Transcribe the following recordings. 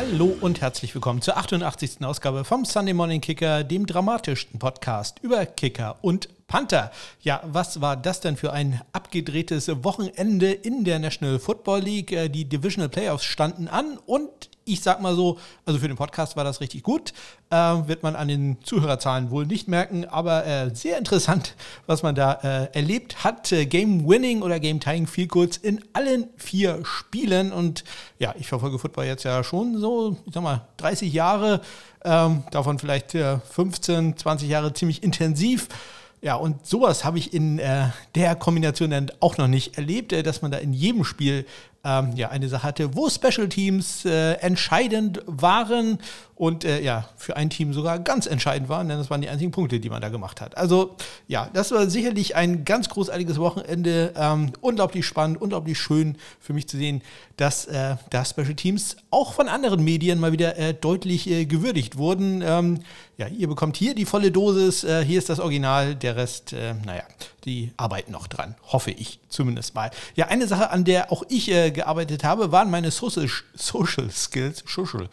Hallo und herzlich willkommen zur 88. Ausgabe vom Sunday Morning Kicker, dem dramatischsten Podcast über Kicker und Panther. Ja, was war das denn für ein abgedrehtes Wochenende in der National Football League? Äh, die Divisional Playoffs standen an und ich sag mal so, also für den Podcast war das richtig gut. Äh, wird man an den Zuhörerzahlen wohl nicht merken, aber äh, sehr interessant, was man da äh, erlebt hat. Äh, Game Winning oder Game Tying viel kurz in allen vier Spielen. Und ja, ich verfolge Football jetzt ja schon so, ich sag mal, 30 Jahre, ähm, davon vielleicht 15, 20 Jahre ziemlich intensiv. Ja, und sowas habe ich in äh, der Kombination dann auch noch nicht erlebt, äh, dass man da in jedem Spiel ähm, ja, eine Sache hatte, wo Special Teams äh, entscheidend waren und äh, ja, für ein Team sogar ganz entscheidend waren, denn das waren die einzigen Punkte, die man da gemacht hat. Also ja, das war sicherlich ein ganz großartiges Wochenende. Ähm, unglaublich spannend, unglaublich schön für mich zu sehen, dass äh, da Special Teams auch von anderen Medien mal wieder äh, deutlich äh, gewürdigt wurden. Ähm, ja, ihr bekommt hier die volle Dosis, äh, hier ist das Original, der Rest, naja, die arbeiten noch dran, hoffe ich zumindest mal. Ja, eine Sache, an der auch ich äh, gearbeitet habe, waren meine Social, Social Skills, Social,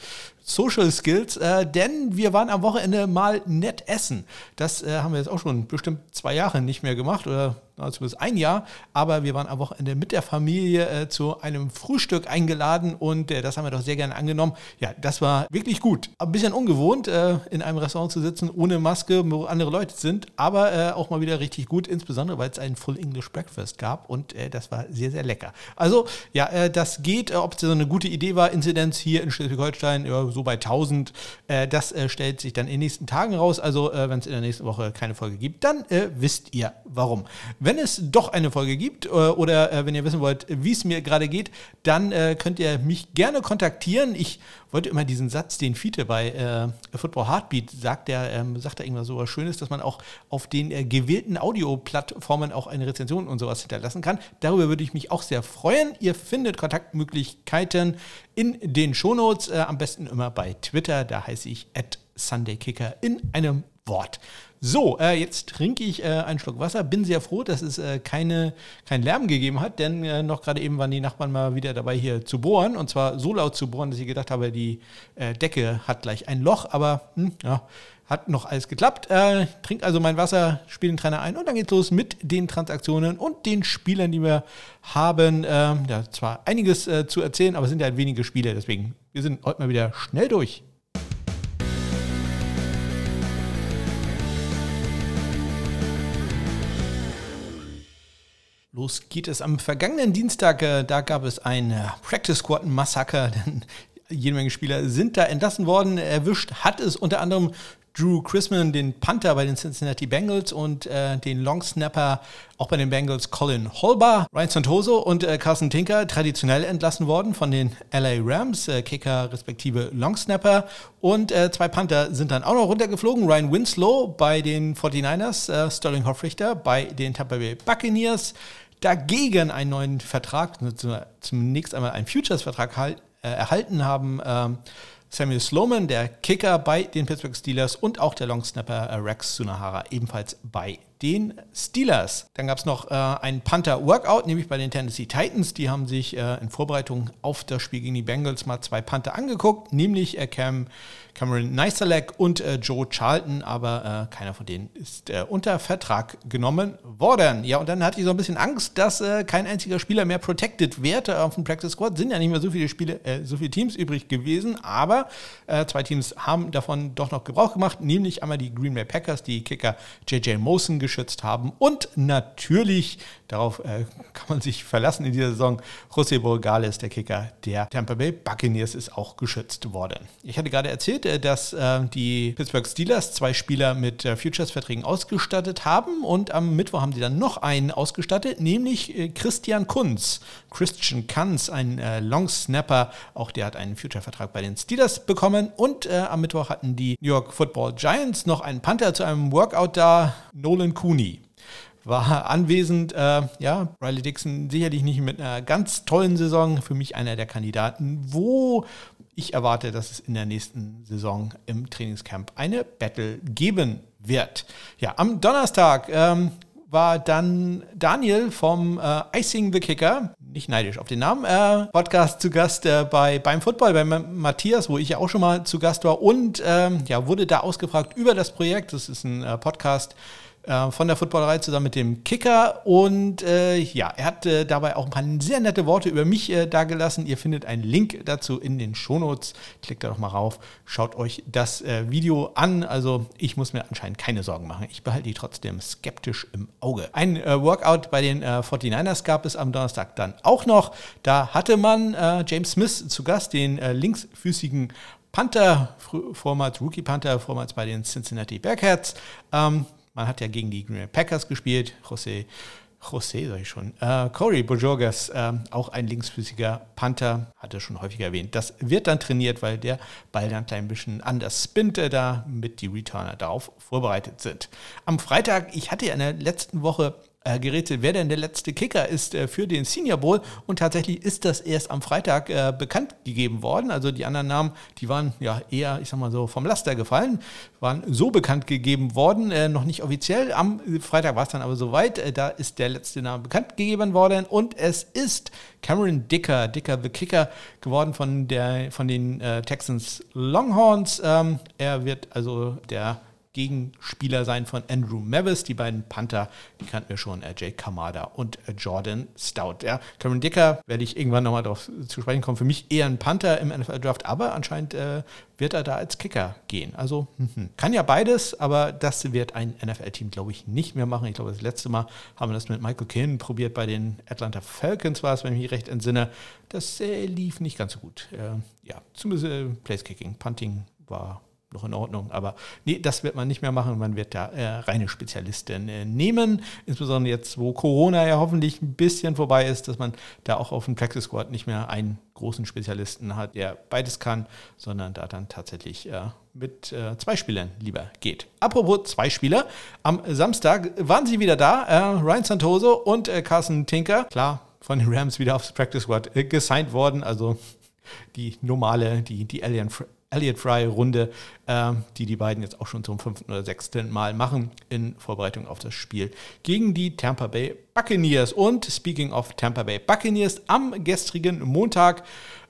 Social Skills, äh, denn wir waren am Wochenende mal nett essen. Das äh, haben wir jetzt auch schon bestimmt zwei Jahre nicht mehr gemacht oder zumindest ein Jahr. Aber wir waren am Wochenende mit der Familie äh, zu einem Frühstück eingeladen und äh, das haben wir doch sehr gerne angenommen. Ja, das war wirklich gut. Ein bisschen ungewohnt, äh, in einem Restaurant zu sitzen ohne Maske, wo andere Leute sind, aber äh, auch mal wieder richtig gut, insbesondere weil es ein Full English Breakfast gab und das war sehr, sehr lecker. Also, ja, das geht. Ob es so eine gute Idee war, Inzidenz hier in Schleswig-Holstein, ja, so bei 1000. Äh, das äh, stellt sich dann in den nächsten Tagen raus. Also äh, wenn es in der nächsten Woche keine Folge gibt, dann wisst ihr warum. Wenn es doch eine Folge gibt oder wenn ihr wissen wollt, wie es mir gerade geht, dann könnt ihr mich gerne kontaktieren. Ich wollte immer diesen Satz, den Fiete bei äh, Football Heartbeat sagt, der ähm, sagt da irgendwas so was Schönes, dass man auch auf den äh, gewählten Audioplattformen auch eine Rezension und sowas hinterlassen kann. Darüber würde ich mich auch sehr freuen. Ihr findet Kontaktmöglichkeiten in den Shownotes, äh, am besten immer bei Twitter, da heiße ich at SundayKicker in einem Wort. So, äh, jetzt trinke ich äh, einen Schluck Wasser. Bin sehr froh, dass es äh, keine, keinen Lärm gegeben hat, denn äh, noch gerade eben waren die Nachbarn mal wieder dabei, hier zu bohren. Und zwar so laut zu bohren, dass ich gedacht habe, die äh, Decke hat gleich ein Loch. Aber hm, ja, hat noch alles geklappt. Äh, trink also mein Wasser, spiele den Trainer ein und dann geht's los mit den Transaktionen und den Spielern, die wir haben. Ähm, ja, zwar einiges äh, zu erzählen, aber es sind ja wenige Spiele, deswegen wir sind heute mal wieder schnell durch. Los geht es am vergangenen Dienstag. Äh, da gab es ein äh, Practice Squad Massaker, denn jede Menge Spieler sind da entlassen worden. Erwischt hat es unter anderem Drew Chrisman, den Panther bei den Cincinnati Bengals und äh, den Long Snapper auch bei den Bengals Colin Holbar, Ryan Santoso und äh, Carson Tinker traditionell entlassen worden von den LA Rams, äh, Kicker respektive Long Snapper und äh, zwei Panther sind dann auch noch runtergeflogen. Ryan Winslow bei den 49ers, äh, Sterling Hoffrichter bei den Tampa Bay Buccaneers, dagegen einen neuen Vertrag, zunächst einmal einen Futures-Vertrag äh, erhalten haben. Ähm, Samuel Sloman, der Kicker bei den Pittsburgh Steelers und auch der Longsnapper äh, Rex Sunahara ebenfalls bei den Steelers. Dann gab es noch äh, ein Panther-Workout, nämlich bei den Tennessee Titans. Die haben sich äh, in Vorbereitung auf das Spiel gegen die Bengals mal zwei Panther angeguckt, nämlich äh, Cam Cameron Neiselek und äh, Joe Charlton, aber äh, keiner von denen ist äh, unter Vertrag genommen worden. Ja, und dann hatte ich so ein bisschen Angst, dass äh, kein einziger Spieler mehr protected wird auf dem Practice Squad. Sind ja nicht mehr so viele Spiele, äh, so viele Teams übrig gewesen, aber äh, zwei Teams haben davon doch noch Gebrauch gemacht, nämlich einmal die Green Bay Packers, die Kicker JJ Mosen geschützt haben und natürlich Darauf äh, kann man sich verlassen in dieser Saison. José Borgales, der Kicker der Tampa Bay Buccaneers, ist auch geschützt worden. Ich hatte gerade erzählt, äh, dass äh, die Pittsburgh Steelers zwei Spieler mit äh, Futures-Verträgen ausgestattet haben und am Mittwoch haben sie dann noch einen ausgestattet, nämlich äh, Christian Kunz. Christian Kunz, ein äh, Long Snapper, auch der hat einen Future-Vertrag bei den Steelers bekommen und am Mittwoch hatten die New York Football Giants noch einen Panther zu einem Workout da, Nolan Cooney war anwesend. Äh, ja, Riley Dixon sicherlich nicht mit einer ganz tollen Saison. Für mich einer der Kandidaten, wo ich erwarte, dass es in der nächsten Saison im Trainingscamp eine Battle geben wird. Ja, am Donnerstag ähm, war dann Daniel vom äh, Icing the Kicker nicht neidisch auf den Namen, äh, Podcast zu Gast äh, bei beim Football, bei Matthias, wo ich ja auch schon mal zu Gast war und ähm, ja, wurde da ausgefragt über das Projekt. Das ist ein äh, Podcast, äh, von der Footballerei zusammen mit dem Kicker. Und äh, ja, er hat äh, dabei auch ein paar sehr nette Worte über mich äh, dagelassen. Ihr findet einen Link dazu in den Shownotes. Klickt da doch mal rauf, schaut euch das äh, Video an. Also ich muss mir anscheinend keine Sorgen machen. Ich behalte die trotzdem skeptisch im Auge. Ein äh, Workout bei den 49ers gab es am Donnerstag dann auch noch. Da hatte man James Smith zu Gast, den linksfüßigen Panther, vormals Rookie Panther, vormals bei den Cincinnati Bearcats. Ähm, man hat ja gegen die Green Bay Packers gespielt. José, José sag ich schon. Äh, Corey Bojorgas, äh, auch ein linksfüßiger Panther, hatte schon häufig erwähnt. Das wird dann trainiert, weil der Ball dann ein klein bisschen anders spinnt, äh, damit die Returner darauf vorbereitet sind. Am Freitag, ich hatte ja in der letzten Woche äh, gerätselt, wer denn der letzte Kicker ist äh, für den Senior Bowl. Und tatsächlich ist das erst am Freitag äh, bekannt gegeben worden. Also die anderen Namen, die waren ja eher, ich sag mal so, vom Laster gefallen, waren so bekannt gegeben worden, äh, noch nicht offiziell. Am Freitag war es dann aber soweit. Äh, da ist der letzte Name bekannt gegeben worden und es ist Cameron Dicker, Dicker the Kicker geworden von, der, von den äh, Texans Longhorns. Ähm, er wird also der Gegenspieler sein von Andrew Mavis. Die beiden Panther, die kannten wir schon, äh, Jake Kamada und äh, Jordan Stout. Ja, Cameron Dicker werde ich irgendwann nochmal darauf zu sprechen kommen. Für mich eher ein Panther im NFL-Draft, aber anscheinend äh, wird er da als Kicker gehen. Also mhm. kann ja beides, aber das wird ein NFL-Team, glaube ich, nicht mehr machen. Ich glaube, das letzte Mal haben wir das mit Michael Kinn probiert bei den Atlanta Falcons, war es, wenn ich mich recht entsinne. Das äh, lief nicht ganz so gut. Äh, ja, zumindest äh, Place-Kicking, Punting war noch in Ordnung. Aber nee, das wird man nicht mehr machen. Man wird da äh, reine Spezialisten äh, nehmen. Insbesondere jetzt, wo Corona ja hoffentlich ein bisschen vorbei ist, dass man da auch auf dem Practice Squad nicht mehr einen großen Spezialisten hat, der beides kann, sondern da dann tatsächlich äh, mit äh, zwei Spielern lieber geht. Apropos zwei Spieler, am Samstag waren sie wieder da, äh, Ryan Santoso und äh, Carson Tinker. Klar, von den Rams wieder aufs Practice Squad gesigned worden, also die normale, die, die Alien Elliott Fry-Runde, äh, die die beiden jetzt auch schon zum fünften oder sechsten Mal machen in Vorbereitung auf das Spiel gegen die Tampa Bay Buccaneers. Und speaking of Tampa Bay Buccaneers, am gestrigen Montag,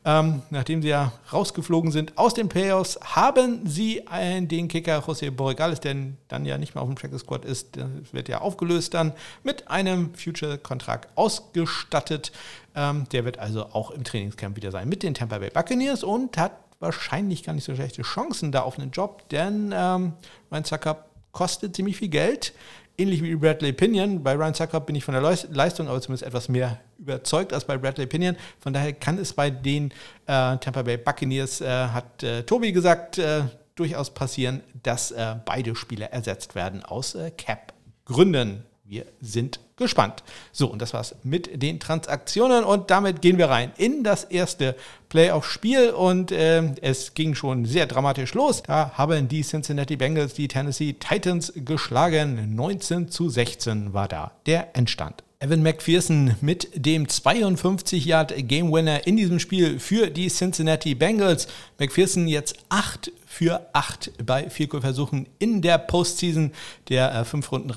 ähm, nachdem sie ja rausgeflogen sind aus den Playoffs, haben sie einen, den Kicker José Borregales, der dann ja nicht mehr auf dem Track Squad ist, der wird ja aufgelöst dann, mit einem Future-Kontrakt ausgestattet. Ähm, der wird also auch im Trainingscamp wieder sein mit den Tampa Bay Buccaneers und hat wahrscheinlich gar nicht so schlechte Chancen da auf einen Job, denn ähm, Ryan Zucker kostet ziemlich viel Geld. Ähnlich wie Bradley Pinion. Bei Ryan Zucker bin ich von der Leistung aber zumindest etwas mehr überzeugt als bei Bradley Pinion. Von daher kann es bei den äh, Tampa Bay Buccaneers, äh, hat äh, Tobi gesagt, äh, durchaus passieren, dass äh, beide Spieler ersetzt werden aus äh, Cap-Gründen. Wir sind gespannt. So, und das war's mit den Transaktionen und damit gehen wir rein in das erste Playoff-Spiel und äh, es ging schon sehr dramatisch los. Da haben die Cincinnati Bengals die Tennessee Titans geschlagen. 19 zu 16 war da der Endstand. Evan McPherson mit dem 52 Yard Game Winner in diesem Spiel für die Cincinnati Bengals. McPherson jetzt 8 für 8 bei Versuchen in der Postseason. Der äh, 5 Runden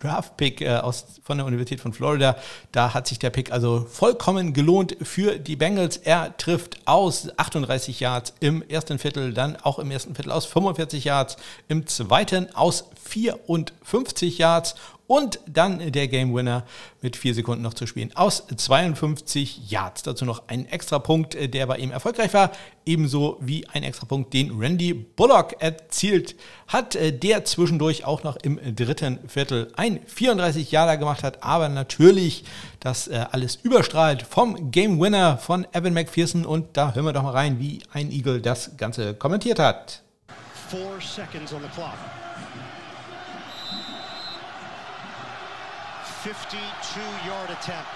Draft-Pick äh, aus, von der Universität von Florida. Da hat sich der Pick also vollkommen gelohnt für die Bengals. Er trifft aus 38 Yards im ersten Viertel, dann auch im ersten Viertel aus 45 Yards, im zweiten aus 54 Yards und dann der Game Winner mit vier Sekunden noch zu spielen aus 52 Yards. Dazu noch ein extra Punkt, äh, der bei ihm erfolgreich war. Ebenso wie ein extra Punkt, den Randy Bullock erzielt hat, äh, der zwischendurch auch noch im dritten Viertel ein 34 Jahre gemacht hat. Aber natürlich das äh, alles überstrahlt vom Game Winner von Evan McPherson. Und da hören wir doch mal rein, wie ein Eagle das Ganze kommentiert hat. Four seconds on the clock. 52-yard attempt.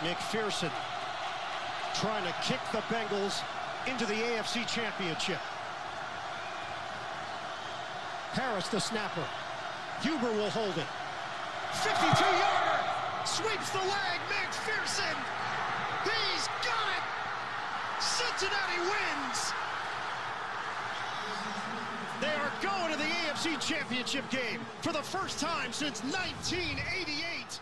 McPherson trying to kick the Bengals into the AFC Championship. Harris, the snapper. Huber will hold it. 52-yarder! Sweeps the leg, McPherson! He's got it! Cincinnati wins! AFC Championship game for the first time since 1988.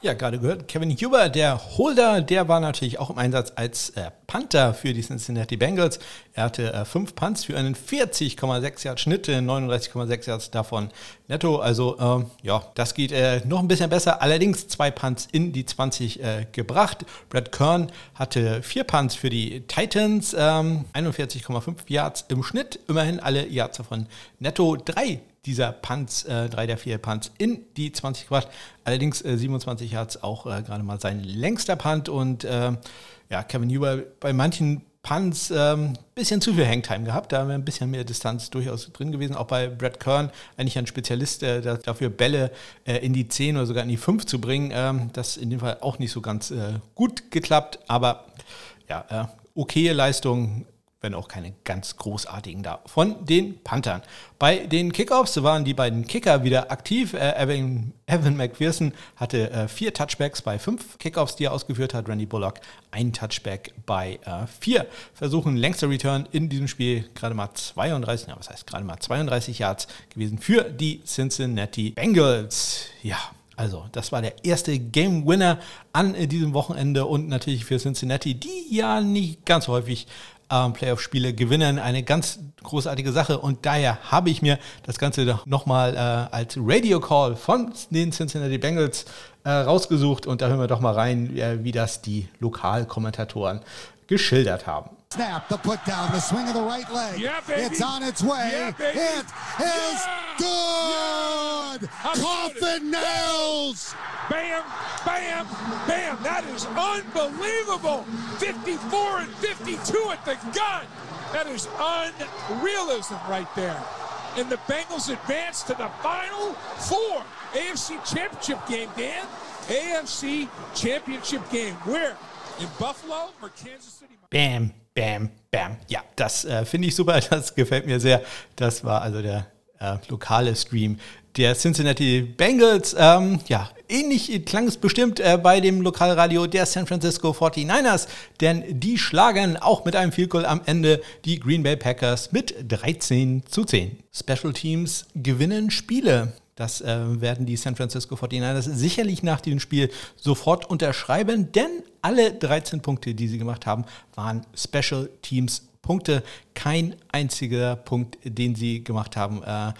Ja, gerade gehört, Kevin Huber, der Holder, der war natürlich auch im Einsatz als äh, Panther für die Cincinnati Bengals. Er hatte äh, fünf Punts für einen 40,6 Yard Schnitt, 39,6 Yards davon netto. Also ähm, ja, das geht äh, noch ein bisschen besser. Allerdings zwei Punts in die 20 äh, gebracht. Brad Kern hatte vier Punts für die Titans, ähm, 41,5 Yards im Schnitt. Immerhin alle Yards davon netto. Drei dieser Punts, äh, drei der vier Punts in die 20 gebracht. Allerdings äh, 27 Yards auch äh, gerade mal sein längster Punt und äh, ja, Kevin Huber bei manchen Punts ein ähm, bisschen zu viel Hangtime gehabt. Da wir ein bisschen mehr Distanz durchaus drin gewesen. Auch bei Brad Kern, eigentlich ein Spezialist, äh, dafür Bälle äh, in die 10 oder sogar in die 5 zu bringen. Ähm, das in dem Fall auch nicht so ganz äh, gut geklappt. Aber ja, äh, okaye Leistung wenn auch keine ganz großartigen da, von den Panthern. Bei den Kickoffs waren die beiden Kicker wieder aktiv. Äh, Evan, Evan McPherson hatte äh, vier Touchbacks bei fünf Kickoffs, die er ausgeführt hat. Randy Bullock ein Touchback bei äh, vier Versuchen. Längster Return in diesem Spiel gerade mal 32, ja, was heißt gerade mal 32 Yards gewesen für die Cincinnati Bengals. Ja, also, das war der erste Game Winner an diesem Wochenende und natürlich für Cincinnati, die ja nicht ganz häufig ähm, Playoff-Spiele gewinnen. Eine ganz großartige Sache und daher habe ich mir das Ganze nochmal äh, als Radio-Call von den Cincinnati Bengals äh, rausgesucht und da hören wir doch mal rein, äh, wie das die Lokalkommentatoren geschildert haben. Snap, the put down, the swing of the right leg. Yeah, it's on its way. Yeah, it is yeah. good. Yeah. Coffin nails. Bam, bam, bam. That is unbelievable. 54 and 52 at the gun. That is unrealism right there. And the Bengals advance to the final four. AFC Championship game, Dan. AFC Championship game. Where? In Buffalo or Kansas City? Bam, bam, bam. Ja, das äh, finde ich super. Das gefällt mir sehr. Das war also der äh, lokale Stream der Cincinnati Bengals. Ähm, ja, ähnlich klang es bestimmt äh, bei dem Lokalradio der San Francisco 49ers, denn die schlagen auch mit einem Field Goal am Ende die Green Bay Packers mit 13 zu 10. Special Teams gewinnen Spiele. Das äh, werden die San Francisco 49ers sicherlich nach diesem Spiel sofort unterschreiben, denn alle 13 Punkte, die sie gemacht haben, waren Special Teams Punkte. Kein einziger Punkt, den sie gemacht haben, äh,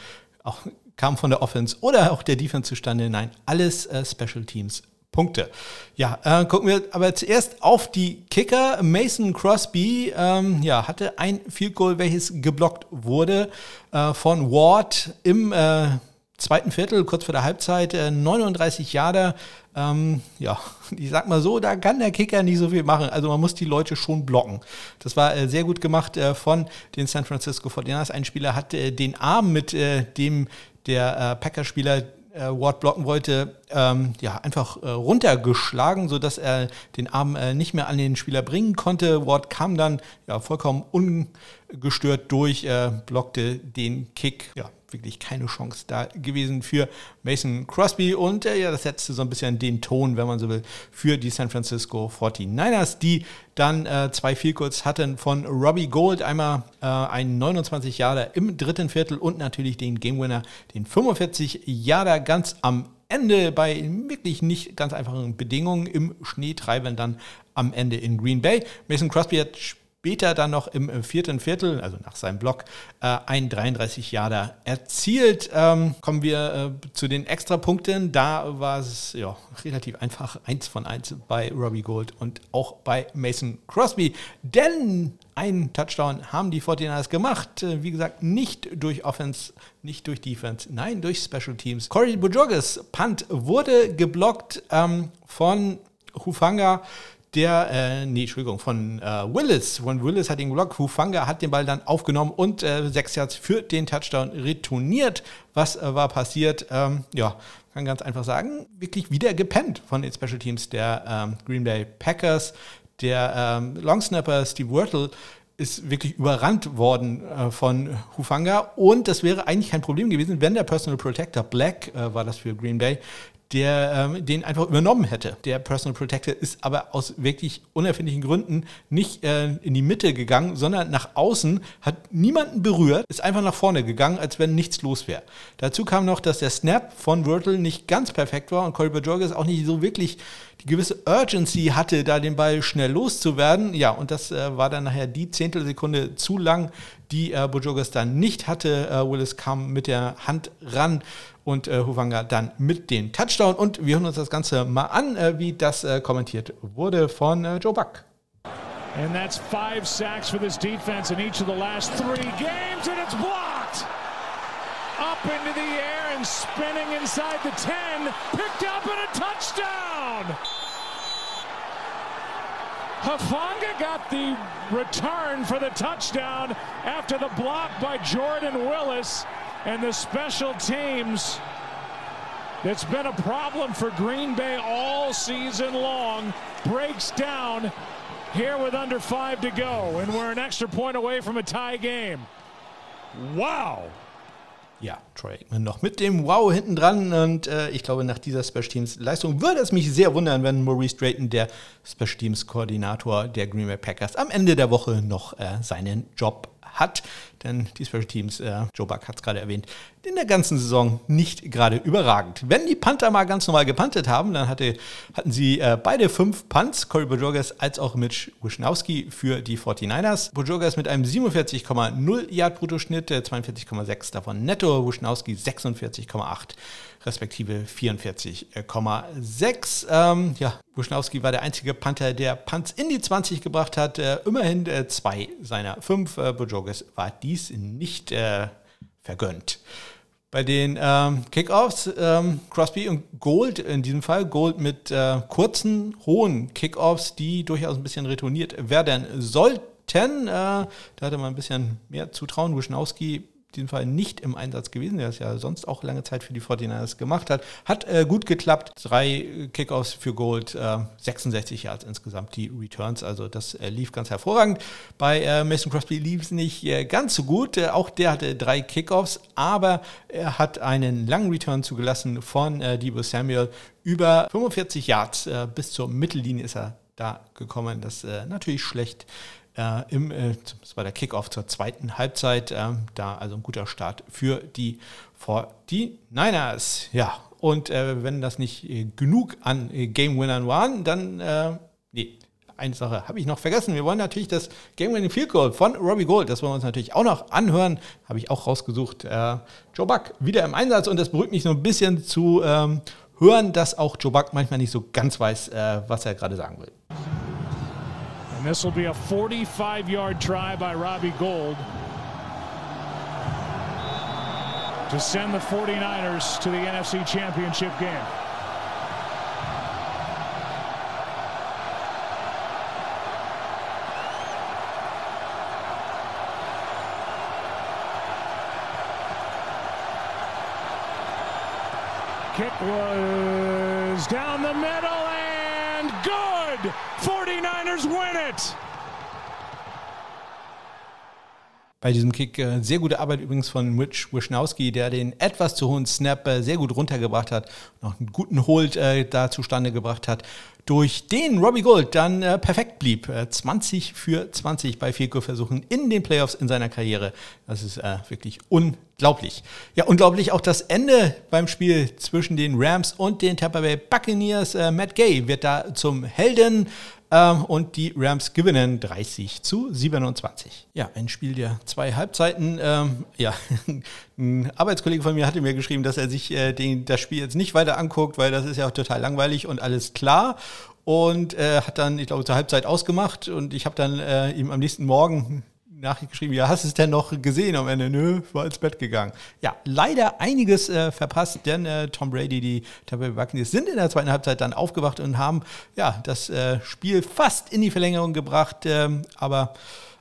auch kam von der Offense oder auch der Defense zustande. Nein, alles äh, Special Teams Punkte. Ja, äh, gucken wir aber zuerst auf die Kicker. Mason Crosby ähm, ja, hatte ein Field Goal, welches geblockt wurde äh, von Ward im äh, zweiten Viertel, kurz vor der Halbzeit, 39 äh, Jahre. Ähm, ja, ich sag mal so, da kann der Kicker nicht so viel machen. Also man muss die Leute schon blocken. Das war äh, sehr gut gemacht äh, von den San Francisco 49ers. Ein Spieler hat äh, den Arm mit äh, dem der äh, Packers-Spieler äh, Ward blocken wollte, ähm, ja, einfach äh, runtergeschlagen, sodass er den Arm äh, nicht mehr an den Spieler bringen konnte. Ward kam dann ja, vollkommen ungestört durch, äh, blockte den Kick. Ja, wirklich keine Chance da gewesen für Mason Crosby. Und äh, ja, das setzte so ein bisschen den Ton, wenn man so will, für die San Francisco 49ers, die dann äh, zwei Field Goals hatten von Robbie Gold. Einmal äh, einen 29 Jahre im dritten Viertel und natürlich den Game Winner, den 45 Jahre ganz am Ende bei wirklich nicht ganz einfachen Bedingungen im Schneetreiben dann am Ende in Green Bay. Mason Crosby hat später dann noch im vierten Viertel, also nach seinem Block, äh, ein 33 Jahre erzielt. Ähm, kommen wir äh, zu den Extrapunkten. Da war es ja, relativ einfach, eins von eins bei Robbie Gold und auch bei Mason Crosby. Denn einen Touchdown haben die 49ers gemacht. Äh, wie gesagt, nicht durch Offense, nicht durch Defense, nein, durch Special Teams. Corey Bujogis Punt wurde geblockt ähm, von Hufanga der, äh, nee, Entschuldigung, von äh, Willis. Von Willis hat den geblockt. Hufanga hat den Ball dann aufgenommen und äh, sechs Yards für den Touchdown retourniert. Was äh, war passiert? Ähm, ja, kann ganz einfach sagen, wirklich wieder gepennt von den Special Teams der ähm, Green Bay Packers. Der ähm, Longsnapper Steve Wirtle ist wirklich überrannt worden äh, von Hufanga und das wäre eigentlich kein Problem gewesen, wenn der Personal Protector Black, äh, war das für Green Bay, der ähm, den einfach übernommen hätte. Der Personal Protector ist aber aus wirklich unerfindlichen Gründen nicht äh, in die Mitte gegangen, sondern nach außen, hat niemanden berührt, ist einfach nach vorne gegangen, als wenn nichts los wäre. Dazu kam noch, dass der Snap von Wirtle nicht ganz perfekt war und Corey Bajorges auch nicht so wirklich die gewisse Urgency hatte, da den Ball schnell loszuwerden. Ja, und das äh, war dann nachher die Zehntelsekunde zu lang, die äh, Bojogas dann nicht hatte. Äh, Willis kam mit der Hand ran und äh, Huvanga dann mit dem Touchdown. Und wir hören uns das Ganze mal an, äh, wie das äh, kommentiert wurde von äh, Joe Buck. And that's five sacks for this defense in each of the last three games, and it's blocked! Up into the air and spinning inside the 10, picked up and a touchdown! Hafanga got the return for the touchdown after the block by Jordan Willis and the special teams It's been a problem for Green Bay all season long breaks down here with under five to go and we're an extra point away from a tie game. Wow. Ja, Troy Aikman noch mit dem Wow hinten dran. Und äh, ich glaube, nach dieser Special Teams Leistung würde es mich sehr wundern, wenn Maurice Drayton, der Special Teams Koordinator der Green Bay Packers, am Ende der Woche noch äh, seinen Job hat. Denn die Special Teams, äh, Joe Buck hat es gerade erwähnt, in der ganzen Saison nicht gerade überragend. Wenn die Panther mal ganz normal gepantet haben, dann hatte, hatten sie äh, beide fünf Punts, Corey Bojorges als auch Mitch Wischnowski für die 49ers. Bojorges mit einem 47,0 Yard Bruttoschnitt, 42,6 davon netto, Wischnowski 46,8 respektive 44,6. Ähm, ja, Buschnowski war der einzige Panther, der Punts in die 20 gebracht hat. Äh, immerhin äh, zwei seiner fünf. Äh, Bojoges war dies nicht äh, vergönnt. Bei den ähm, Kickoffs, ähm, Crosby und Gold in diesem Fall, Gold mit äh, kurzen, hohen Kickoffs, die durchaus ein bisschen retourniert werden sollten. Äh, da hatte man ein bisschen mehr Zutrauen. Wischnowski diesem Fall nicht im Einsatz gewesen, der es ja sonst auch lange Zeit für die 49ers gemacht hat. Hat äh, gut geklappt. Drei Kickoffs für Gold, äh, 66 Yards insgesamt die Returns. Also das äh, lief ganz hervorragend. Bei äh, Mason Crosby lief es nicht äh, ganz so gut. Äh, auch der hatte drei Kickoffs, aber er hat einen langen Return zugelassen von Debo Samuel. Über 45 Yards bis zur Mittellinie ist er da gekommen. Das ist natürlich schlecht äh, im, äh, das war der Kickoff zur zweiten Halbzeit. Äh, da also ein guter Start für die 49ers. Ja, und äh, wenn das nicht äh, genug an äh, Game Winnern waren, dann, nee, eine Sache habe ich noch vergessen. Wir wollen natürlich das Game Winning Field Goal von Robbie Gold, das wollen wir uns natürlich auch noch anhören. Habe ich auch rausgesucht. Joe Buck wieder im Einsatz und das beruhigt mich so ein bisschen zu ähm, hören, dass auch Joe Buck manchmal nicht so ganz weiß, was er gerade sagen will. And this will be a 45 yard try by Robbie Gold to send the 49ers to the NFC Championship game. Kick was down the middle. 49ers win it. Bei diesem Kick äh, sehr gute Arbeit übrigens von Rich Wischnowski, der den etwas zu hohen Snap äh, sehr gut runtergebracht hat, noch einen guten Hold äh, da zustande gebracht hat, durch den Robbie Gold dann äh, perfekt blieb. 20 für 20 bei Field-Goal-Versuchen in den Playoffs in seiner Karriere. Das ist äh, wirklich unglaublich. Ja, unglaublich auch das Ende beim Spiel zwischen den Rams und den Tampa Bay Buccaneers. Äh, Matt Gay wird da zum Helden. Ähm, und die Rams gewinnen 30 zu 27. Ja, ein Spiel der zwei Halbzeiten. Ähm, ja, ein Arbeitskollege von mir hatte mir geschrieben, dass er sich äh, den, das Spiel jetzt nicht weiter anguckt, weil das ist ja auch total langweilig und alles klar und äh, hat dann, ich glaube, zur Halbzeit ausgemacht und ich habe dann äh, ihm am nächsten Morgen Nachricht geschrieben, ja, hast du es denn noch gesehen am Ende? Nö, war ins Bett gegangen. Ja, leider einiges äh, verpasst, denn äh, Tom Brady, die Tampa Bay Buccaneers sind in der zweiten Halbzeit dann aufgewacht und haben ja das äh, Spiel fast in die Verlängerung gebracht, ähm, aber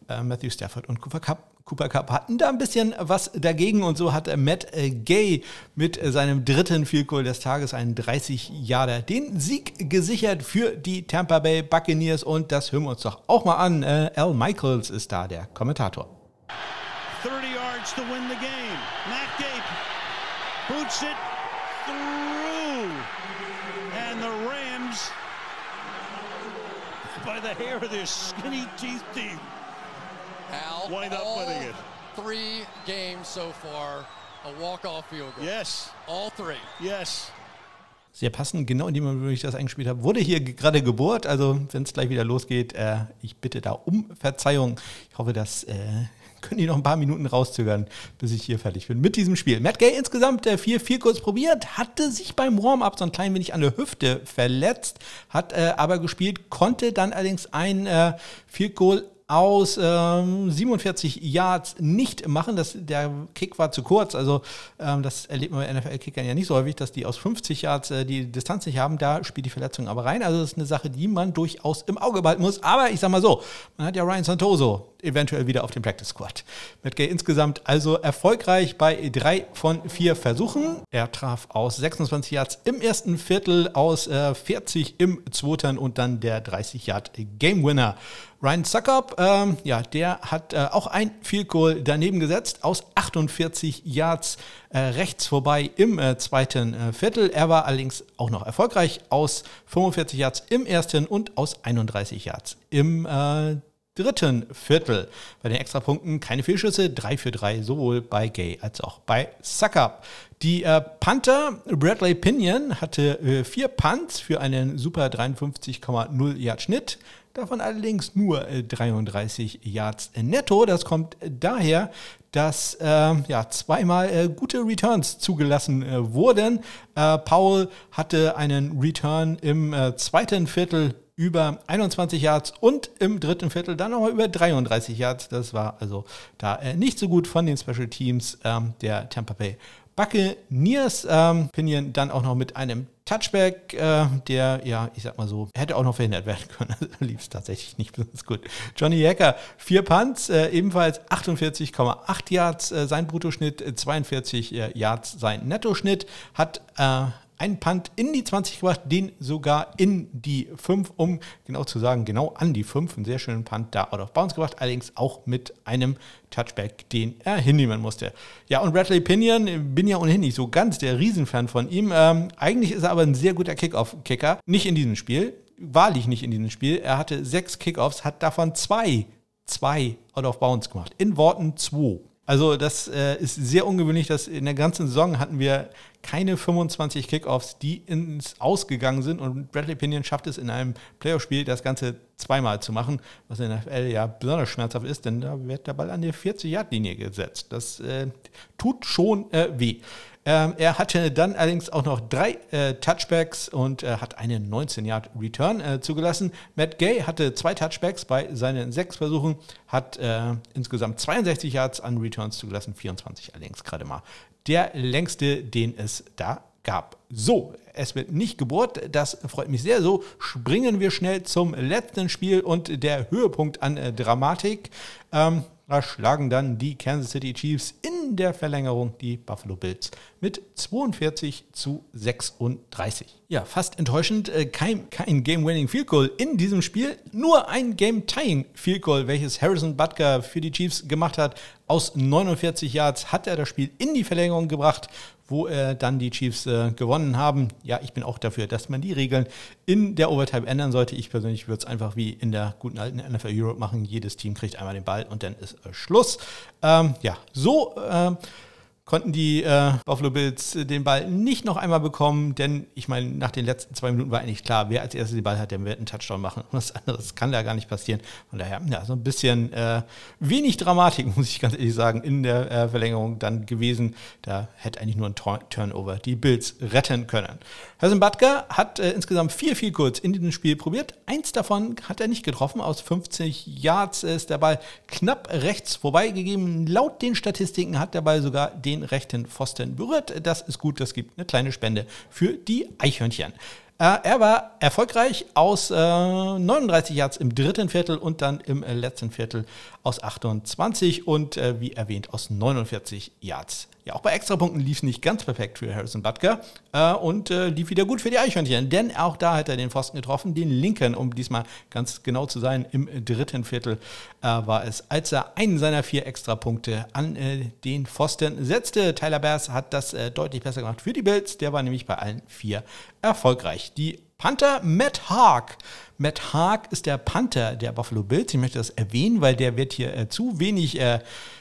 äh, Matthew Stafford und Cooper Cup Cooper Cup hatten da ein bisschen was dagegen und so hat Matt äh, Gay mit seinem dritten Field Goal des Tages, einen 30 Jahre, den Sieg gesichert für die Tampa Bay Buccaneers und das hören wir uns doch auch mal an. Äh, Al Michaels ist da der Kommentator. 30 yards to win the game. Matt Gay boots it through. lose by the hair of their skinny teeth team. Al, Wind up winning it. three games so far, a walk-off field goal. Yes, All three. yes. Sehr passend, genau in dem Moment, wo ich das eingespielt habe, wurde hier ge- gerade gebohrt. Also, wenn es gleich wieder losgeht, äh, ich bitte da um Verzeihung. Ich hoffe, das äh, können die noch ein paar Minuten rauszögern, bis ich hier fertig bin mit diesem Spiel. Matt Gay insgesamt äh, vier, vier kurz probiert, hatte sich beim Warm-up so ein klein wenig an der Hüfte verletzt, hat äh, aber gespielt, konnte dann allerdings ein äh, Field Goal aus ähm, 47 Yards nicht machen. Das, der Kick war zu kurz. Also ähm, das erlebt man bei NFL-Kickern ja nicht so häufig, dass die aus 50 Yards äh, die Distanz nicht haben. Da spielt die Verletzung aber rein. Also das ist eine Sache, die man durchaus im Auge behalten muss. Aber ich sag mal so, man hat ja Ryan Santoso eventuell wieder auf dem Practice Squad. Gay insgesamt also erfolgreich bei drei von vier Versuchen. Er traf aus 26 Yards im ersten Viertel, aus äh, 40 im zweiten und dann der 30 Yard Game Winner. Ryan Suckup, ähm, ja, der hat äh, auch ein Field Goal daneben gesetzt aus 48 Yards äh, rechts vorbei im äh, zweiten äh, Viertel. Er war allerdings auch noch erfolgreich aus 45 Yards im ersten und aus 31 Yards im äh, dritten Viertel. Bei den Extrapunkten keine Fehlschüsse, 3 für 3, sowohl bei Gay als auch bei Suckup. Die äh, Panther Bradley Pinion hatte äh, vier Punts für einen super 53,0 Yard Schnitt. Davon allerdings nur äh, 33 Yards netto. Das kommt äh, daher, dass äh, ja, zweimal äh, gute Returns zugelassen äh, wurden. Äh, Paul hatte einen Return im äh, zweiten Viertel über 21 Yards und im dritten Viertel dann nochmal über 33 Yards. Das war also da äh, nicht so gut von den Special Teams ähm, der Tampa Bay Buccaneers. Ähm, Pinion dann auch noch mit einem Touchback, äh, der, ja, ich sag mal so, hätte auch noch verhindert werden können. Also lief es tatsächlich nicht besonders gut. Johnny Hacker, vier Punts, äh, ebenfalls 48,8 Yards äh, sein Bruttoschnitt, äh, 42 äh, Yards sein Nettoschnitt, hat äh, einen Punt in die 20 gebracht, den sogar in die 5, um genau zu sagen, genau an die 5. Einen sehr schönen Punt da out of bounds gebracht, allerdings auch mit einem Touchback, den er hinnehmen musste. Ja, und Bradley Pinion, bin ja ohnehin nicht so ganz der Riesenfan von ihm. Ähm, eigentlich ist er aber ein sehr guter Kickoff-Kicker. Nicht in diesem Spiel, wahrlich nicht in diesem Spiel. Er hatte sechs Kickoffs, hat davon zwei, zwei out of bounds gemacht. In Worten zwei. Also das äh, ist sehr ungewöhnlich, dass in der ganzen Saison hatten wir keine 25 Kickoffs, die ins Ausgegangen sind. Und Bradley Pinion schafft es in einem Playoff-Spiel das Ganze zweimal zu machen, was in der NFL ja besonders schmerzhaft ist, denn da wird der Ball an die 40-Yard-Linie gesetzt. Das äh, tut schon äh, weh. Ähm, er hatte dann allerdings auch noch drei äh, Touchbacks und äh, hat einen 19-Yard-Return äh, zugelassen. Matt Gay hatte zwei Touchbacks bei seinen sechs Versuchen, hat äh, insgesamt 62 Yards an Returns zugelassen, 24 allerdings gerade mal. Der längste, den es da gab. So, es wird nicht gebohrt, das freut mich sehr. So springen wir schnell zum letzten Spiel und der Höhepunkt an äh, Dramatik. Ähm, da schlagen dann die Kansas City Chiefs in der Verlängerung die Buffalo Bills mit 42 zu 36. Ja, fast enttäuschend. äh, Kein, kein Game-Winning Field Goal in diesem Spiel. Nur ein Game-Tying Field Goal, welches Harrison Butker für die Chiefs gemacht hat. Aus 49 Yards hat er das Spiel in die Verlängerung gebracht wo äh, dann die Chiefs äh, gewonnen haben. Ja, ich bin auch dafür, dass man die Regeln in der Overtime ändern sollte. Ich persönlich würde es einfach wie in der guten alten NFL Europe machen. Jedes Team kriegt einmal den Ball und dann ist äh, Schluss. Ähm, ja, so äh, konnten die äh, Buffalo Bills den Ball nicht noch einmal bekommen, denn ich meine, nach den letzten zwei Minuten war eigentlich klar, wer als erstes den Ball hat, der wird einen Touchdown machen. Was anderes kann da gar nicht passieren. Von daher, ja, so ein bisschen äh, wenig Dramatik, muss ich ganz ehrlich sagen, in der äh, Verlängerung dann gewesen. Da hätte eigentlich nur ein Turnover die Bills retten können. Hassan Butker hat äh, insgesamt vier, vier kurz in diesem Spiel probiert. Eins davon hat er nicht getroffen. Aus 50 Yards ist der Ball knapp rechts vorbeigegeben. Laut den Statistiken hat der Ball sogar den rechten Pfosten berührt. Das ist gut, das gibt eine kleine Spende für die Eichhörnchen. Äh, er war erfolgreich aus äh, 39 Yards im dritten Viertel und dann im äh, letzten Viertel aus 28 und äh, wie erwähnt aus 49 Yards. Ja, auch bei Extrapunkten lief es nicht ganz perfekt für Harrison Butker äh, und äh, lief wieder gut für die Eichhörnchen, denn auch da hat er den Pfosten getroffen, den linken, um diesmal ganz genau zu sein, im dritten Viertel äh, war es, als er einen seiner vier Extrapunkte an äh, den Pfosten setzte. Tyler Bass hat das äh, deutlich besser gemacht für die Bills, der war nämlich bei allen vier erfolgreich. Die Panther Matt Haag. Matt Haag ist der Panther der Buffalo Bills. Ich möchte das erwähnen, weil der wird hier äh, zu wenig äh,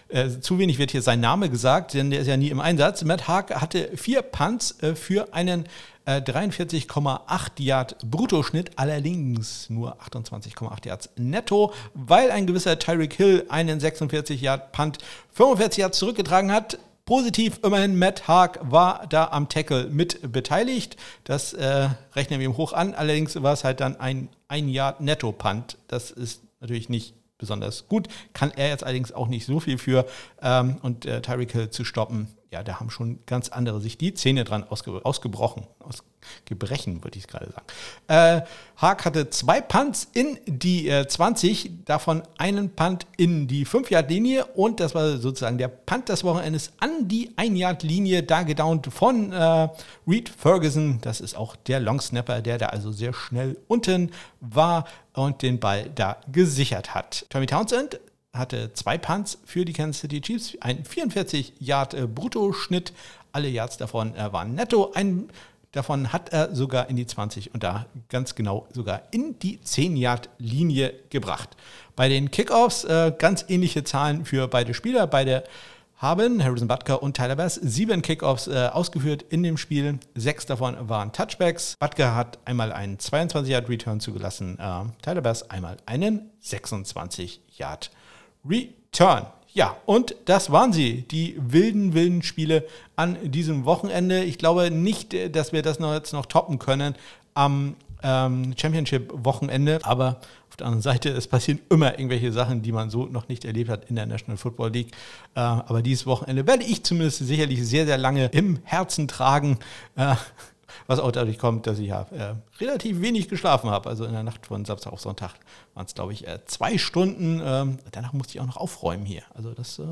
äh, zu wenig wird hier sein Name gesagt, denn der ist ja nie im Einsatz. Matt Haag hatte vier Punts äh, für einen äh, 43,8 Yard Bruttoschnitt, allerdings nur 28,8 Yards netto, weil ein gewisser Tyreek Hill einen 46 Yard Punt 45 Yards zurückgetragen hat. Positiv immerhin, Matt Haag war da am Tackle mit beteiligt. Das äh, rechnen wir ihm hoch an. Allerdings war es halt dann ein ein Yard Netto-Punt. Das ist natürlich nicht besonders gut. Kann er jetzt allerdings auch nicht so viel für. Ähm, und äh, Tyreek Hill zu stoppen, ja, da haben schon ganz andere sich die Zähne dran ausge ausgebrochen. Aus Gebrechen, würde ich gerade sagen. Äh, Haag hatte zwei Punts in die äh, 20, davon einen Punt in die 5-Yard-Linie und das war sozusagen der Punt des Wochenendes an die 1-Yard-Linie, da gedownt von äh, Reed Ferguson. Das ist auch der Longsnapper, der da also sehr schnell unten war und den Ball da gesichert hat. Tommy Townsend hatte zwei Punts für die Kansas City Chiefs, ein 44 Yard äh, Bruttoschnitt, alle Yards davon äh, waren netto, ein davon hat er sogar in die 20 und da ganz genau sogar in die 10 Yard Linie gebracht. Bei den Kickoffs äh, ganz ähnliche Zahlen für beide Spieler, beide haben Harrison Butker und Tyler Bass sieben Kickoffs äh, ausgeführt in dem Spiel. Sechs davon waren Touchbacks. Butker hat einmal einen 22 Yard Return zugelassen, äh, Tyler Bass einmal einen 26 Yard Return. Ja, und das waren sie, die wilden, wilden Spiele an diesem Wochenende. Ich glaube nicht, dass wir das noch jetzt noch toppen können am ähm, Championship-Wochenende, aber auf der anderen Seite, es passieren immer irgendwelche Sachen, die man so noch nicht erlebt hat in der National Football League. Äh, aber dieses Wochenende werde ich zumindest sicherlich sehr, sehr lange im Herzen tragen. Äh, was auch dadurch kommt, dass ich ja äh, relativ wenig geschlafen habe. Also in der Nacht von Samstag auf Sonntag waren es, glaube ich, äh, zwei Stunden. Ähm, danach musste ich auch noch aufräumen hier. Also das äh,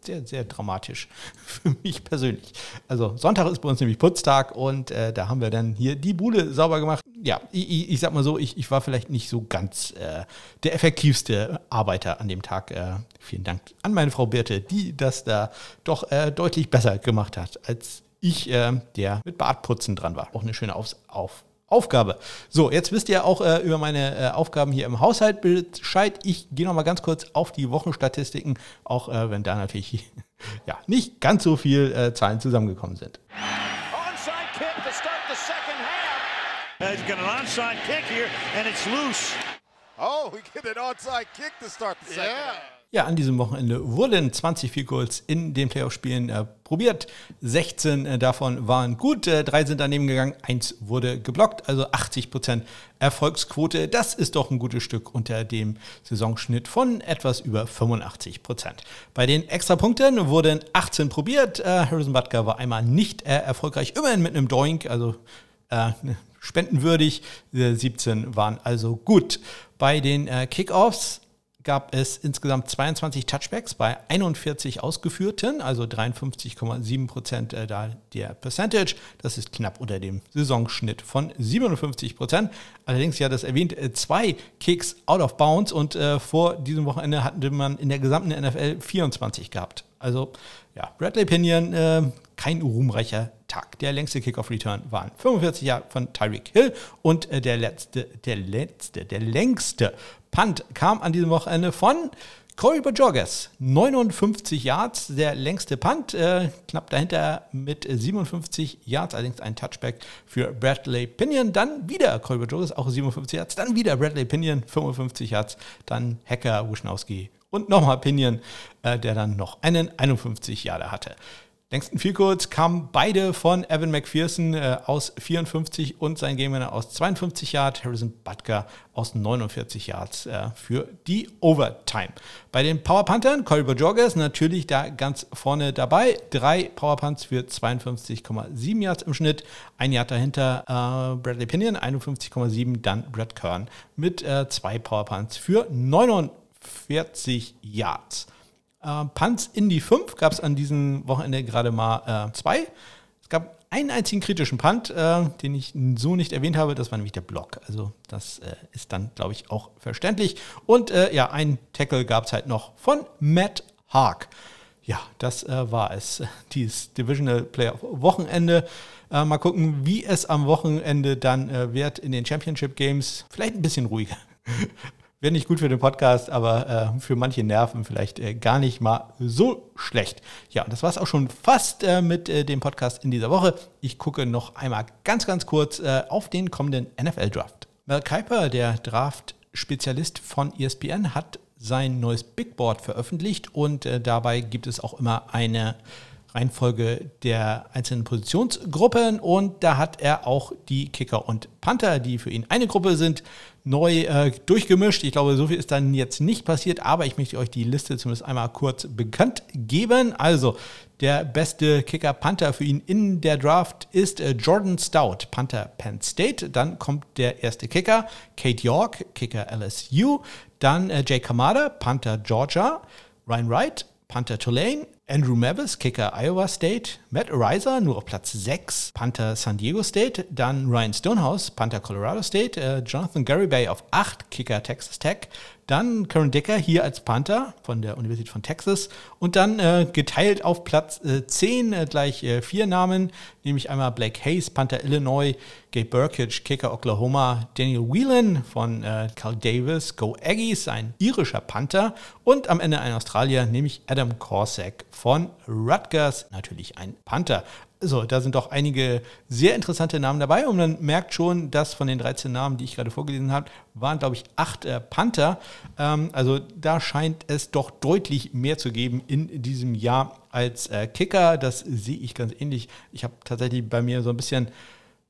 sehr, sehr dramatisch für mich persönlich. Also Sonntag ist bei uns nämlich Putztag und äh, da haben wir dann hier die Bude sauber gemacht. Ja, ich, ich sag mal so, ich, ich war vielleicht nicht so ganz äh, der effektivste Arbeiter an dem Tag. Äh, vielen Dank an meine Frau Birte, die das da doch äh, deutlich besser gemacht hat als ich, äh, der mit Bartputzen dran war. Auch eine schöne Auf, auf Aufgabe. So, jetzt wisst ihr auch äh, über meine äh, Aufgaben hier im Haushalt Bescheid. Ich gehe nochmal ganz kurz auf die Wochenstatistiken, auch äh, wenn da natürlich ja, nicht ganz so viel äh, Zahlen zusammengekommen sind. Onside kick to start the second half. He's got an onside kick here and it's loose. Oh, we get an onside kick to start the second yeah. Ja, an diesem Wochenende wurden 20 Field Goals in den Playoff-Spielen äh, probiert. 16 äh, davon waren gut, äh, drei sind daneben gegangen, eins wurde geblockt, also 80% Erfolgsquote. Das ist doch ein gutes Stück unter dem Saisonschnitt von etwas über 85%. Bei den Extrapunkten wurden 18 probiert. Äh, Harrison Butker war einmal nicht äh, erfolgreich, immerhin mit einem Doink, also äh, spendenwürdig. 17 waren also gut. Bei den Kickoffs gab es insgesamt 22 Touchbacks bei 41 ausgeführten, also 53,7 Prozent äh, da der Percentage. Das ist knapp unter dem Saisonschnitt von 57 Prozent. Allerdings, ja, das erwähnt, äh, zwei Kicks out of bounds und äh, vor diesem Wochenende hatte man in der gesamten NFL 24 gehabt. Also, ja, Bradley Pinion, äh, kein ruhmreicher Tag. Der längste Kickoff-Return waren 45 Jahre von Tyreek Hill und äh, der letzte, der letzte, der längste Punt kam an diesem Wochenende von Corey Bajorges. 59 Yards, der längste Punt. Äh, knapp dahinter mit 57 Yards, allerdings ein Touchback für Bradley Pinion. Dann wieder Corey Bajorges, auch 57 Yards. Dann wieder Bradley Pinion, 55 Yards. Dann Hacker Wischnowski und nochmal Pinion, äh, der dann noch einen 51 Yarder hatte. Längsten Vielkurs kamen beide von Evan McPherson äh, aus 54 und sein Game Winner aus 52 Yards, Harrison Butker aus 49 Yards äh, für die Overtime. Bei den Power Panthern, Corey Bojorges natürlich da ganz vorne dabei. Drei Power Punts für 52,7 Yards im Schnitt. Ein Yard dahinter äh, Bradley Pinion, 51,7. Dann Brad Kern mit äh, zwei Power Punts für 49 Yards. Äh, Punts in die 5 gab es an diesem Wochenende gerade mal äh, zwei. Es gab einen einzigen kritischen Punt, äh, den ich so nicht erwähnt habe. Das war nämlich der Block. Also das äh, ist dann, glaube ich, auch verständlich. Und äh, ja, ein Tackle gab es halt noch von Matt Haag. Ja, das äh, war es. Dieses Divisional Playoff Wochenende. Mal gucken, wie es am Wochenende dann wird in den Championship Games. Vielleicht ein bisschen ruhiger. Wäre nicht gut für den Podcast, aber äh, für manche Nerven vielleicht äh, gar nicht mal so schlecht. Ja, das war es auch schon fast äh, mit äh, dem Podcast in dieser Woche. Ich gucke noch einmal ganz, ganz kurz äh, auf den kommenden NFL-Draft. Mel Kiper, der Draft-Spezialist von ESPN, hat sein neues Big Board veröffentlicht und äh, dabei gibt es auch immer eine Reihenfolge der einzelnen Positionsgruppen und da hat er auch die Kicker und Panther, die für ihn eine Gruppe sind, neu äh, durchgemischt. Ich glaube, so viel ist dann jetzt nicht passiert, aber ich möchte euch die Liste zumindest einmal kurz bekannt geben. Also der beste Kicker Panther für ihn in der Draft ist äh, Jordan Stout, Panther Penn State. Dann kommt der erste Kicker, Kate York, Kicker LSU. Dann äh, Jay Kamada, Panther Georgia. Ryan Wright, Panther Tulane. Andrew Mavis, Kicker Iowa State, Matt Ariza nur auf Platz 6, Panther San Diego State, dann Ryan Stonehouse, Panther Colorado State, äh, Jonathan Garibay auf 8, Kicker Texas Tech, dann Karen Decker hier als Panther von der Universität von Texas und dann äh, geteilt auf Platz äh, 10 äh, gleich äh, vier Namen, nämlich einmal Blake Hayes, Panther Illinois, Gabe Burkage, Kicker Oklahoma, Daniel Whelan von äh, Cal Davis, Go Aggies, ein irischer Panther und am Ende ein Australier, nämlich Adam Corsack von Rutgers, natürlich ein Panther. So, da sind doch einige sehr interessante Namen dabei und man merkt schon, dass von den 13 Namen, die ich gerade vorgelesen habe, waren, glaube ich, acht äh, Panther. Ähm, also da scheint es doch deutlich mehr zu geben in diesem Jahr als äh, Kicker. Das sehe ich ganz ähnlich. Ich habe tatsächlich bei mir so ein bisschen,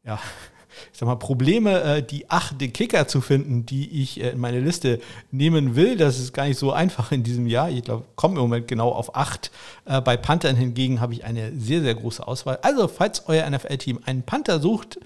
ja, ich sag mal, Probleme, äh, die achte Kicker zu finden, die ich äh, in meine Liste nehmen will. Das ist gar nicht so einfach in diesem Jahr. Ich glaube, komme im Moment genau auf acht. Äh, bei Panthern hingegen habe ich eine sehr, sehr große Auswahl. Also, falls euer NFL-Team einen Panther sucht,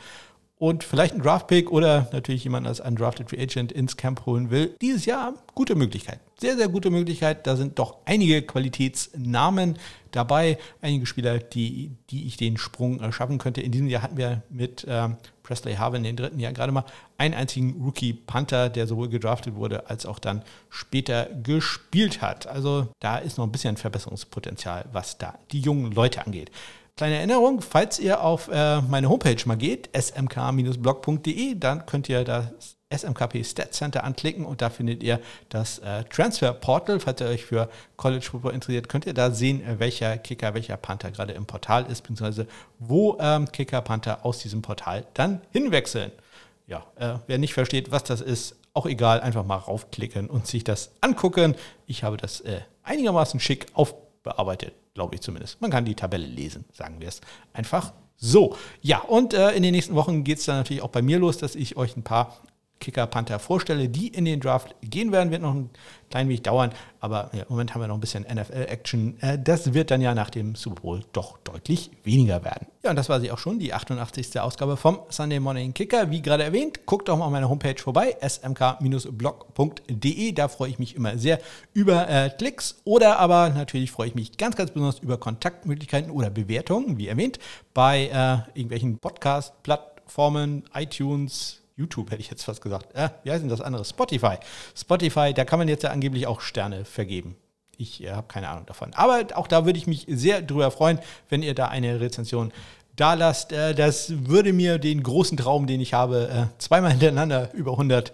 und vielleicht einen Draftpick oder natürlich jemanden als Undrafted Free Agent ins Camp holen will, dieses Jahr gute Möglichkeit. Sehr, sehr gute Möglichkeit. Da sind doch einige Qualitätsnamen dabei, einige Spieler, die, die ich den Sprung schaffen könnte. In diesem Jahr hatten wir mit ähm, Presley Harvin den dritten Jahr gerade mal einen einzigen Rookie Panther, der sowohl gedraftet wurde als auch dann später gespielt hat. Also da ist noch ein bisschen Verbesserungspotenzial, was da die jungen Leute angeht. Kleine Erinnerung, falls ihr auf äh, meine Homepage mal geht, smk-blog.de, dann könnt ihr das SMKP Stat Center anklicken und da findet ihr das äh, Transfer Portal. Falls ihr euch für College Football interessiert, könnt ihr da sehen, äh, welcher Kicker, welcher Panther gerade im Portal ist, beziehungsweise wo ähm, Kicker, Panther aus diesem Portal dann hinwechseln. Ja, äh, wer nicht versteht, was das ist, auch egal, einfach mal raufklicken und sich das angucken. Ich habe das äh, einigermaßen schick aufbearbeitet glaube ich zumindest. Man kann die Tabelle lesen, sagen wir es einfach so. Ja, und äh, in den nächsten Wochen geht es dann natürlich auch bei mir los, dass ich euch ein paar Kicker Panther vorstelle, die in den Draft gehen werden. Wird noch ein klein wenig dauern, aber im Moment haben wir noch ein bisschen NFL-Action. Äh, das wird dann ja nach dem Super Bowl doch deutlich weniger werden. Ja, und das war sie auch schon, die 88. Ausgabe vom Sunday Morning Kicker. Wie gerade erwähnt, guckt doch mal auf meiner Homepage vorbei, smk-blog.de. Da freue ich mich immer sehr über äh, Klicks oder aber natürlich freue ich mich ganz, ganz besonders über Kontaktmöglichkeiten oder Bewertungen, wie erwähnt, bei äh, irgendwelchen Podcast-Plattformen, iTunes, YouTube hätte ich jetzt fast gesagt. Äh, wie heißt denn das andere? Spotify. Spotify, da kann man jetzt ja angeblich auch Sterne vergeben. Ich äh, habe keine Ahnung davon. Aber auch da würde ich mich sehr drüber freuen, wenn ihr da eine Rezension da lasst. Äh, das würde mir den großen Traum, den ich habe, äh, zweimal hintereinander über 100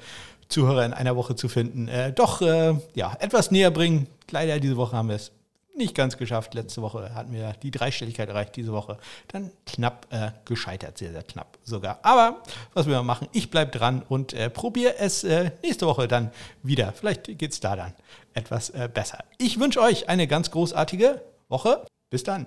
Zuhörer in einer Woche zu finden, äh, doch äh, ja, etwas näher bringen. Leider diese Woche haben wir es nicht ganz geschafft. Letzte Woche hatten wir die Dreistelligkeit erreicht, diese Woche dann knapp äh, gescheitert, sehr, sehr knapp sogar. Aber was wir machen, ich bleibe dran und äh, probiere es äh, nächste Woche dann wieder. Vielleicht geht es da dann etwas äh, besser. Ich wünsche euch eine ganz großartige Woche. Bis dann.